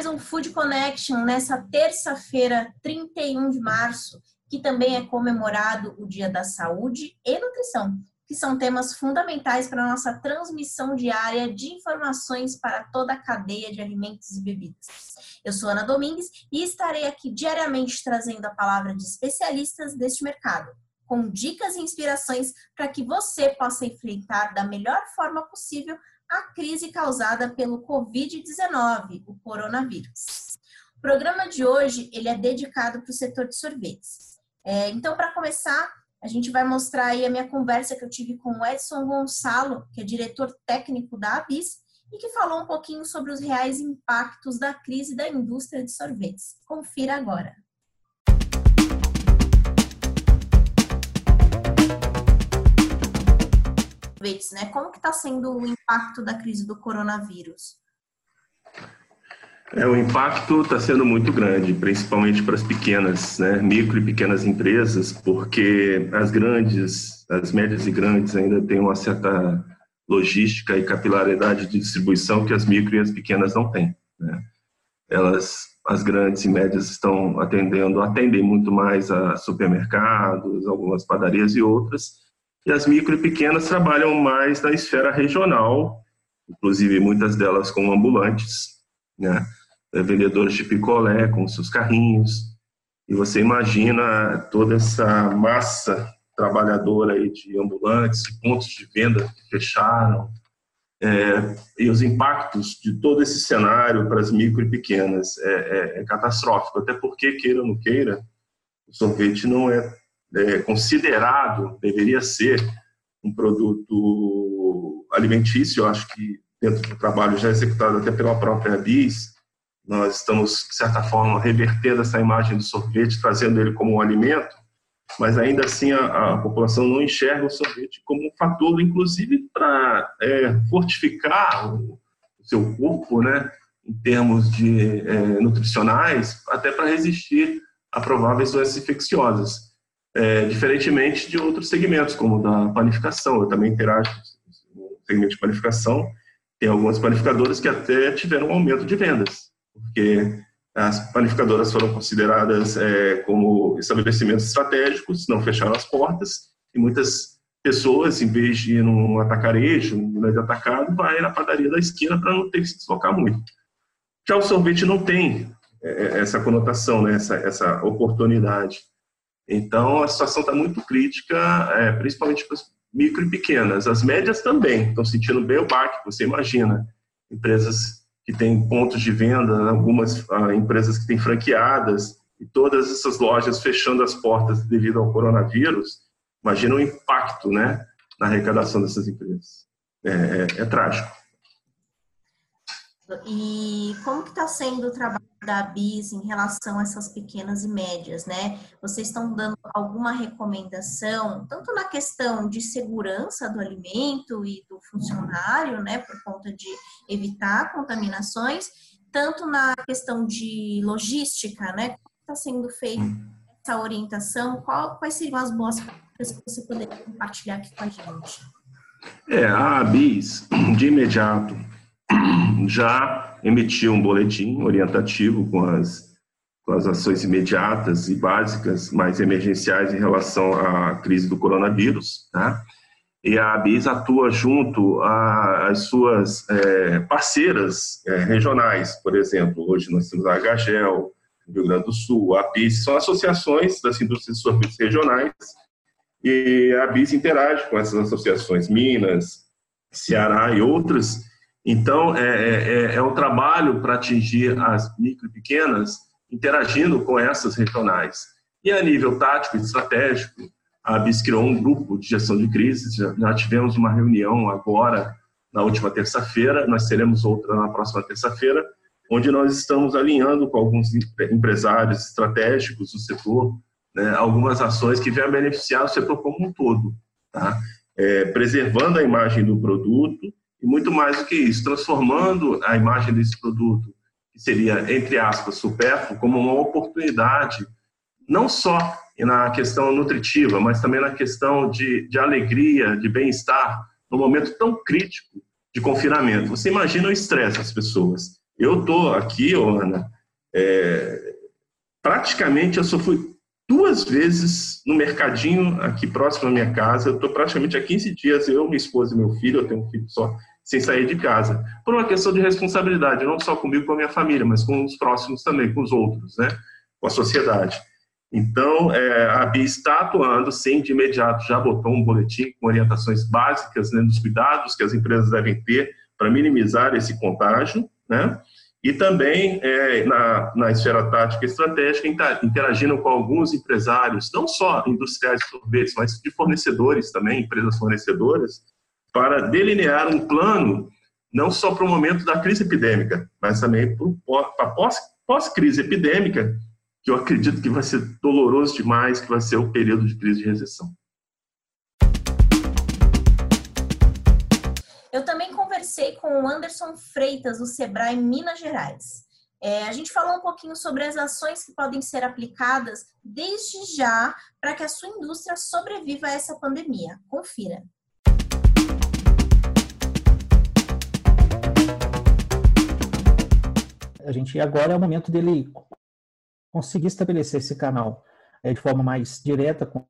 mais um Food Connection nessa terça-feira, 31 de março, que também é comemorado o Dia da Saúde e Nutrição, que são temas fundamentais para a nossa transmissão diária de informações para toda a cadeia de alimentos e bebidas. Eu sou Ana Domingues e estarei aqui diariamente trazendo a palavra de especialistas deste mercado, com dicas e inspirações para que você possa enfrentar da melhor forma possível a crise causada pelo Covid-19, o coronavírus. O programa de hoje ele é dedicado para o setor de sorvetes. É, então, para começar, a gente vai mostrar aí a minha conversa que eu tive com o Edson Gonçalo, que é diretor técnico da ABIS, e que falou um pouquinho sobre os reais impactos da crise da indústria de sorvetes. Confira agora. Sorvetes, né? Como que está sendo o impacto da crise do coronavírus? É, o impacto está sendo muito grande, principalmente para as pequenas, né, micro e pequenas empresas, porque as grandes, as médias e grandes ainda têm uma certa logística e capilaridade de distribuição que as micro e as pequenas não têm. Né? Elas, as grandes e médias estão atendendo, atendem muito mais a supermercados, algumas padarias e outras, e as micro e pequenas trabalham mais na esfera regional, inclusive muitas delas com ambulantes, né? É, vendedores de picolé com seus carrinhos. E você imagina toda essa massa trabalhadora aí de ambulantes, pontos de venda que fecharam, é, e os impactos de todo esse cenário para as micro e pequenas é, é, é catastrófico, até porque, queira ou não queira, o sorvete não é é, considerado, deveria ser um produto alimentício, eu acho que dentro do trabalho já executado até pela própria BIS, nós estamos, de certa forma, revertendo essa imagem do sorvete, trazendo ele como um alimento, mas ainda assim a, a população não enxerga o sorvete como um fator, inclusive, para é, fortificar o, o, seu corpo, né, em termos de é, nutricionais, até para resistir a prováveis doenças infecciosas é, diferentemente de outros segmentos, como da panificação. Eu também interajo no segmento de panificação. Tem algumas panificadoras que até tiveram um aumento de vendas, porque as panificadoras foram consideradas é, como estabelecimentos estratégicos, não fecharam as portas, e muitas pessoas, em vez de ir num atacarejo, grande atacado, vai na padaria da esquina para não ter que se deslocar muito. Já o sorvete não tem é, essa conotação, né, essa, essa oportunidade. Então, a situação está muito crítica, é, principalmente para as micro e pequenas. As médias também estão sentindo bem o baque, você imagina. Empresas que têm pontos de venda, algumas ah, empresas que têm franqueadas, e todas essas lojas fechando as portas devido ao coronavírus, imagina o impacto né, na arrecadação dessas empresas. É, é, é trágico. E como que está sendo o trabalho da BIS em relação a essas pequenas e médias, né? Vocês estão dando alguma recomendação, tanto na questão de segurança do alimento e do funcionário, né, por conta de evitar contaminações, tanto na questão de logística, né? Como está sendo feita essa orientação? Qual, quais seriam as boas práticas que você poderia compartilhar aqui com a gente? É, a BIS, de imediato, já emitiu um boletim orientativo com as, com as ações imediatas e básicas, mais emergenciais em relação à crise do coronavírus, tá? E a ABIS atua junto às suas é, parceiras é, regionais, por exemplo, hoje nós temos a HGEL, Rio Grande do Sul, a ABIS, são associações das indústrias de sorvetes regionais, e a ABIS interage com essas associações, Minas, Ceará e outras, então, é, é, é, é um trabalho para atingir as micro e pequenas, interagindo com essas regionais. E a nível tático e estratégico, a BIS criou um grupo de gestão de crises, já, já tivemos uma reunião agora, na última terça-feira, nós teremos outra na próxima terça-feira, onde nós estamos alinhando com alguns empresários estratégicos do setor, né, algumas ações que venham beneficiar o setor como um todo, tá? é, preservando a imagem do produto, e muito mais do que isso, transformando a imagem desse produto, que seria, entre aspas, supérfluo, como uma oportunidade, não só na questão nutritiva, mas também na questão de, de alegria, de bem-estar, num momento tão crítico de confinamento. Você imagina o estresse das pessoas. Eu tô aqui, Ana, é, praticamente eu só fui duas vezes no mercadinho aqui próximo da minha casa. Eu estou praticamente há 15 dias, eu, minha esposa e meu filho, eu tenho um filho só, sem sair de casa. Por uma questão de responsabilidade, não só comigo, com a minha família, mas com os próximos também, com os outros, né? com a sociedade. Então, é, a BIA está atuando, sim, de imediato já botou um boletim com orientações básicas né, dos cuidados que as empresas devem ter para minimizar esse contágio, né? e também é, na, na esfera tática estratégica, interagindo com alguns empresários, não só industriais de sorvetes, mas de fornecedores também, empresas fornecedoras, para delinear um plano não só para o momento da crise epidêmica, mas também para pós-crise epidêmica, que eu acredito que vai ser doloroso demais, que vai ser o período de crise de recessão. Eu também conversei com o Anderson Freitas, do Sebrae Minas Gerais. É, a gente falou um pouquinho sobre as ações que podem ser aplicadas desde já para que a sua indústria sobreviva a essa pandemia. Confira. A gente agora é o momento dele conseguir estabelecer esse canal é, de forma mais direta com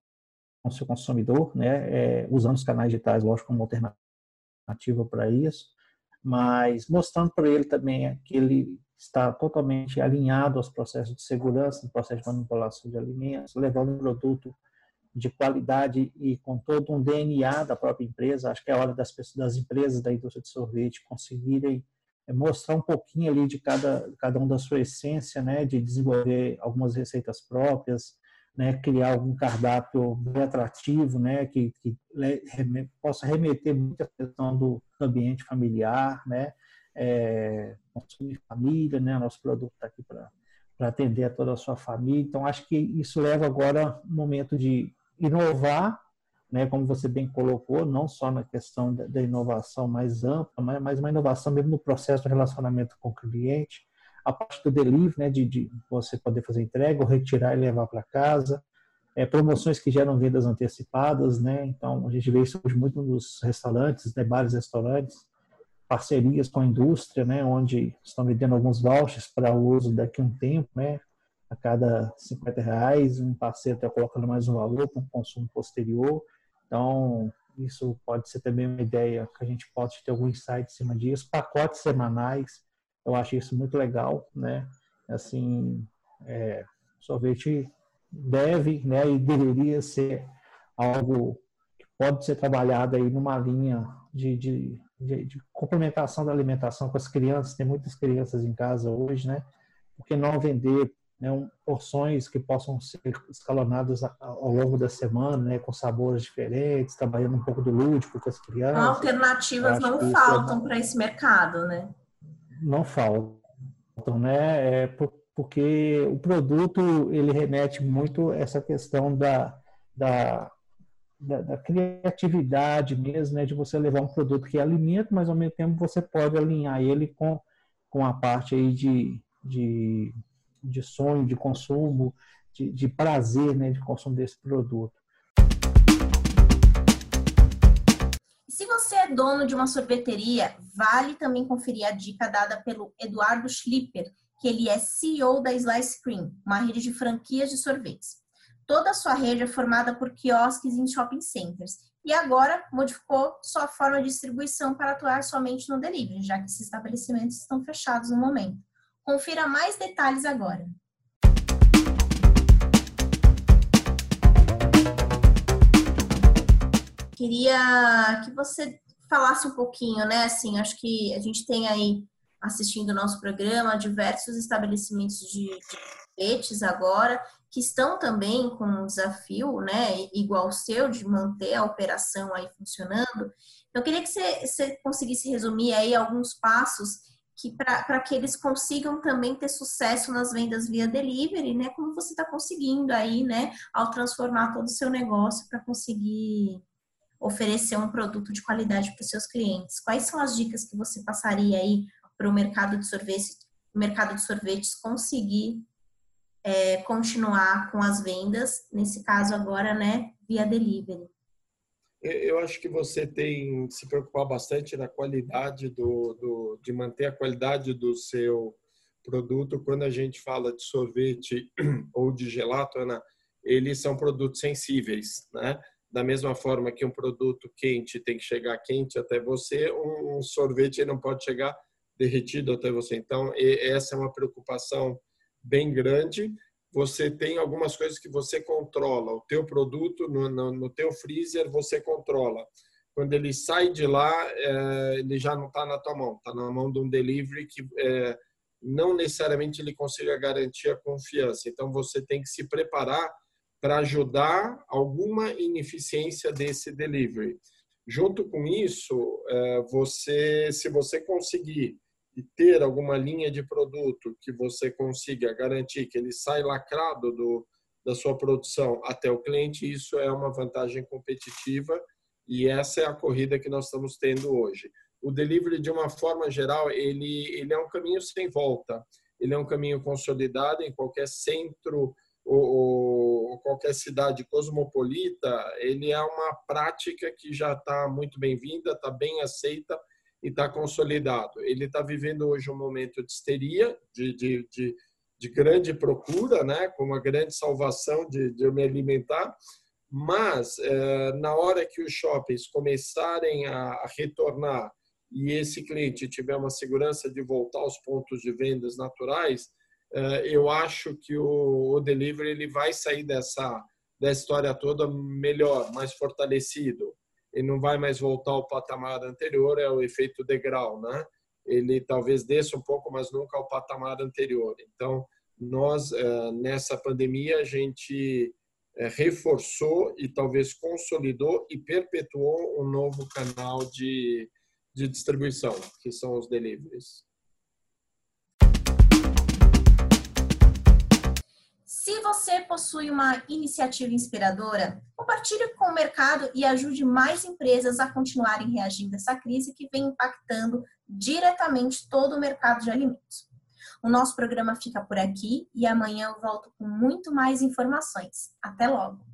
o seu consumidor, né, é, usando os canais digitais, lógico, como alternativa para isso, mas mostrando para ele também que ele está totalmente alinhado aos processos de segurança, no processo de manipulação de alimentos, levando um produto de qualidade e com todo um DNA da própria empresa. Acho que é hora das, pessoas, das empresas da indústria de sorvete conseguirem mostrar um pouquinho ali de cada, cada um da sua essência, né, de desenvolver algumas receitas próprias, né, criar algum cardápio bem atrativo, né, que, que possa remeter muito à questão do ambiente familiar, né, é, consumir família, né, nosso produto está aqui para atender a toda a sua família. Então, acho que isso leva agora um momento de inovar, né, como você bem colocou, não só na questão da, inovação mais ampla, mas, uma inovação mesmo no processo de relacionamento com o cliente, a parte do delivery, né, de, de você poder fazer entrega ou retirar e levar para casa, é, promoções que geram vendas antecipadas, né, então a gente vê isso hoje muito nos restaurantes, né, bares, restaurantes, parcerias com a indústria, né, onde estão vendendo alguns vouchers para o uso daqui a um tempo, né, a cada 50 reais, um parceiro está colocando mais um valor para um consumo posterior, então isso pode ser também uma ideia que a gente pode ter algum insight em cima disso, pacotes semanais, eu acho isso muito legal, né? Assim, é, sorvete deve, né, e deveria ser algo que pode ser trabalhado aí numa linha de, de, de, de complementação da alimentação com as crianças. Tem muitas crianças em casa hoje, né? Por que não vender né, um, porções que possam ser escalonadas ao longo da semana, né, com sabores diferentes, trabalhando um pouco do lúdico com as crianças. Alternativas não é faltam para esse mercado, né? não faltam, né? É porque o produto ele remete muito a essa questão da, da, da, da, criatividade mesmo, né? De você levar um produto que é alimento, mas ao mesmo tempo você pode alinhar ele com, com a parte aí de, de, de sonho, de consumo, de, de prazer, né? De consumo desse produto. Se você é dono de uma sorveteria, vale também conferir a dica dada pelo Eduardo Schlipper, que ele é CEO da Slice Cream, uma rede de franquias de sorvetes. Toda a sua rede é formada por quiosques em shopping centers e agora modificou sua forma de distribuição para atuar somente no delivery, já que esses estabelecimentos estão fechados no momento. Confira mais detalhes agora. queria que você falasse um pouquinho, né? Assim, acho que a gente tem aí assistindo o nosso programa diversos estabelecimentos de, de agora que estão também com um desafio, né, igual o seu de manter a operação aí funcionando. Eu queria que você, você conseguisse resumir aí alguns passos que para que eles consigam também ter sucesso nas vendas via delivery, né? Como você está conseguindo aí, né? Ao transformar todo o seu negócio para conseguir oferecer um produto de qualidade para os seus clientes. Quais são as dicas que você passaria aí para o mercado de sorvetes, mercado de sorvetes conseguir é, continuar com as vendas, nesse caso agora, né, via delivery? Eu acho que você tem que se preocupar bastante na qualidade do, do, de manter a qualidade do seu produto. Quando a gente fala de sorvete ou de gelato, Ana, eles são produtos sensíveis, né? Da mesma forma que um produto quente tem que chegar quente até você, um sorvete não pode chegar derretido até você. Então, essa é uma preocupação bem grande você tem algumas coisas que você controla. O teu produto no, no, no teu freezer você controla. Quando ele sai de lá, é, ele já não está na tua mão, está na mão de um delivery que é, não necessariamente ele consiga garantir a confiança. Então você tem que se preparar para ajudar alguma ineficiência desse delivery. Junto com isso, é, você, se você conseguir e ter alguma linha de produto que você consiga garantir que ele sai lacrado do, da sua produção até o cliente, isso é uma vantagem competitiva e essa é a corrida que nós estamos tendo hoje. O delivery, de uma forma geral, ele, ele é um caminho sem volta. Ele é um caminho consolidado em qualquer centro ou, ou qualquer cidade cosmopolita. Ele é uma prática que já está muito bem-vinda, está bem aceita e está consolidado. Ele está vivendo hoje um momento de histeria, de, de, de, de, grande procura, né, com uma grande salvação de, de me alimentar, mas é, na hora que os shoppings começarem a, retornar e esse cliente tiver uma segurança de voltar aos pontos de vendas naturais, é, eu acho que o, o delivery ele vai sair dessa, dessa história toda melhor, mais fortalecido ele não vai mais voltar ao patamar anterior, é o efeito degrau, né? Ele talvez desça um pouco, mas nunca ao patamar anterior. Então, nós, eh, nessa pandemia, a gente eh, reforçou e talvez consolidou e perpetuou um novo canal de, de distribuição, que são os deliveries. Se você possui uma iniciativa inspiradora, compartilhe com o mercado e ajude mais empresas a continuarem reagindo a essa crise que vem impactando diretamente todo o mercado de alimentos. O nosso programa fica por aqui e amanhã eu volto com muito mais informações. Até logo!